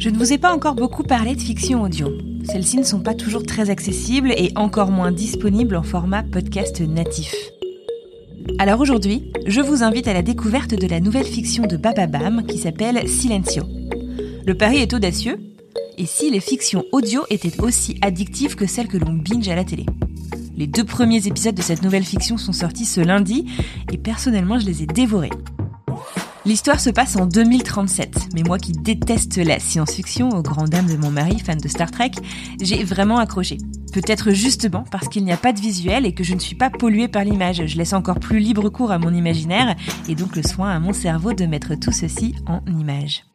Je ne vous ai pas encore beaucoup parlé de fiction audio. Celles-ci ne sont pas toujours très accessibles et encore moins disponibles en format podcast natif. Alors aujourd'hui, je vous invite à la découverte de la nouvelle fiction de Bababam qui s'appelle Silencio. Le pari est audacieux, et si les fictions audio étaient aussi addictives que celles que l'on binge à la télé? Les deux premiers épisodes de cette nouvelle fiction sont sortis ce lundi, et personnellement je les ai dévorés. L'histoire se passe en 2037, mais moi qui déteste la science-fiction, aux grandes dames de mon mari, fan de Star Trek, j'ai vraiment accroché. Peut-être justement parce qu'il n'y a pas de visuel et que je ne suis pas polluée par l'image. Je laisse encore plus libre cours à mon imaginaire et donc le soin à mon cerveau de mettre tout ceci en image.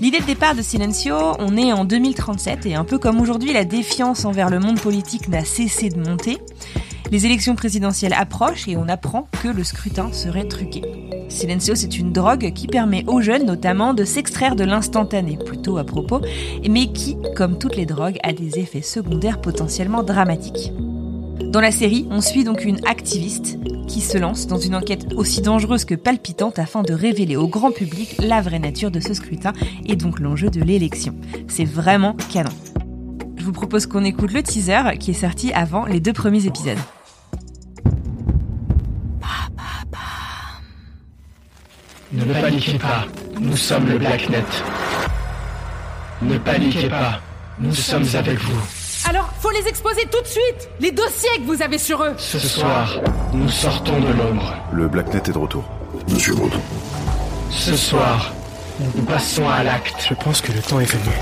L'idée de départ de Silencio, on est en 2037 et un peu comme aujourd'hui, la défiance envers le monde politique n'a cessé de monter. Les élections présidentielles approchent et on apprend que le scrutin serait truqué. Silencio, c'est une drogue qui permet aux jeunes notamment de s'extraire de l'instantané, plutôt à propos, mais qui, comme toutes les drogues, a des effets secondaires potentiellement dramatiques. Dans la série, on suit donc une activiste qui se lance dans une enquête aussi dangereuse que palpitante afin de révéler au grand public la vraie nature de ce scrutin et donc l'enjeu de l'élection. C'est vraiment canon. Je vous propose qu'on écoute le teaser qui est sorti avant les deux premiers épisodes. Ne paniquez pas, nous sommes le Blacknet. Ne paniquez pas, nous sommes avec vous. Alors, faut les exposer tout de suite Les dossiers que vous avez sur eux Ce soir, nous sortons de l'ombre. Le Blacknet est de retour. Monsieur Baudou. Ce soir, nous passons à l'acte. Je pense que le temps est venu.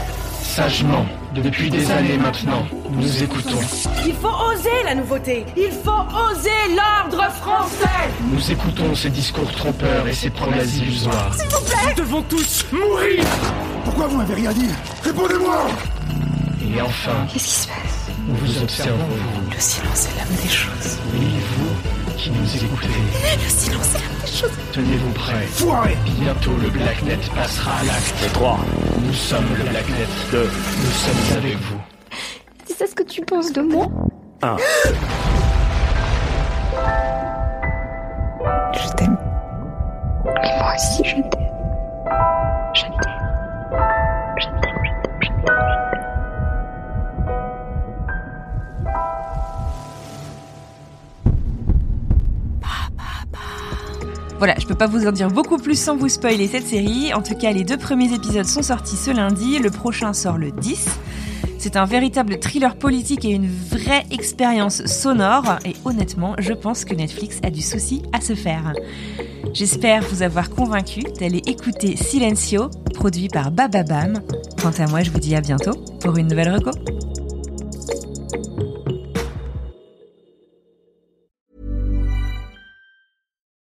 Sagement, depuis des années maintenant, nous écoutons. Il faut oser la nouveauté Il faut oser l'ordre français Nous écoutons ces discours trompeurs et ces promesses illusoires. S'il vous plaît Nous devons tous mourir Pourquoi vous m'avez rien dit? Répondez-moi Et enfin, Qu'est-ce qui se passe? nous vous observons, vous. Le silence est l'âme des choses. Oui, vous qui nous écoutez. Le silence est l'âme des choses. Tenez-vous prêts. Foiré Bientôt le Blacknet passera à l'acte. 3. Nous sommes le Blacknet 2. Nous sommes avec vous. C'est ça ce que tu penses de moi? 1. Voilà, je peux pas vous en dire beaucoup plus sans vous spoiler cette série. En tout cas, les deux premiers épisodes sont sortis ce lundi, le prochain sort le 10. C'est un véritable thriller politique et une vraie expérience sonore. Et honnêtement, je pense que Netflix a du souci à se faire. J'espère vous avoir convaincu d'aller écouter Silencio, produit par Bababam. Quant à moi, je vous dis à bientôt pour une nouvelle reco.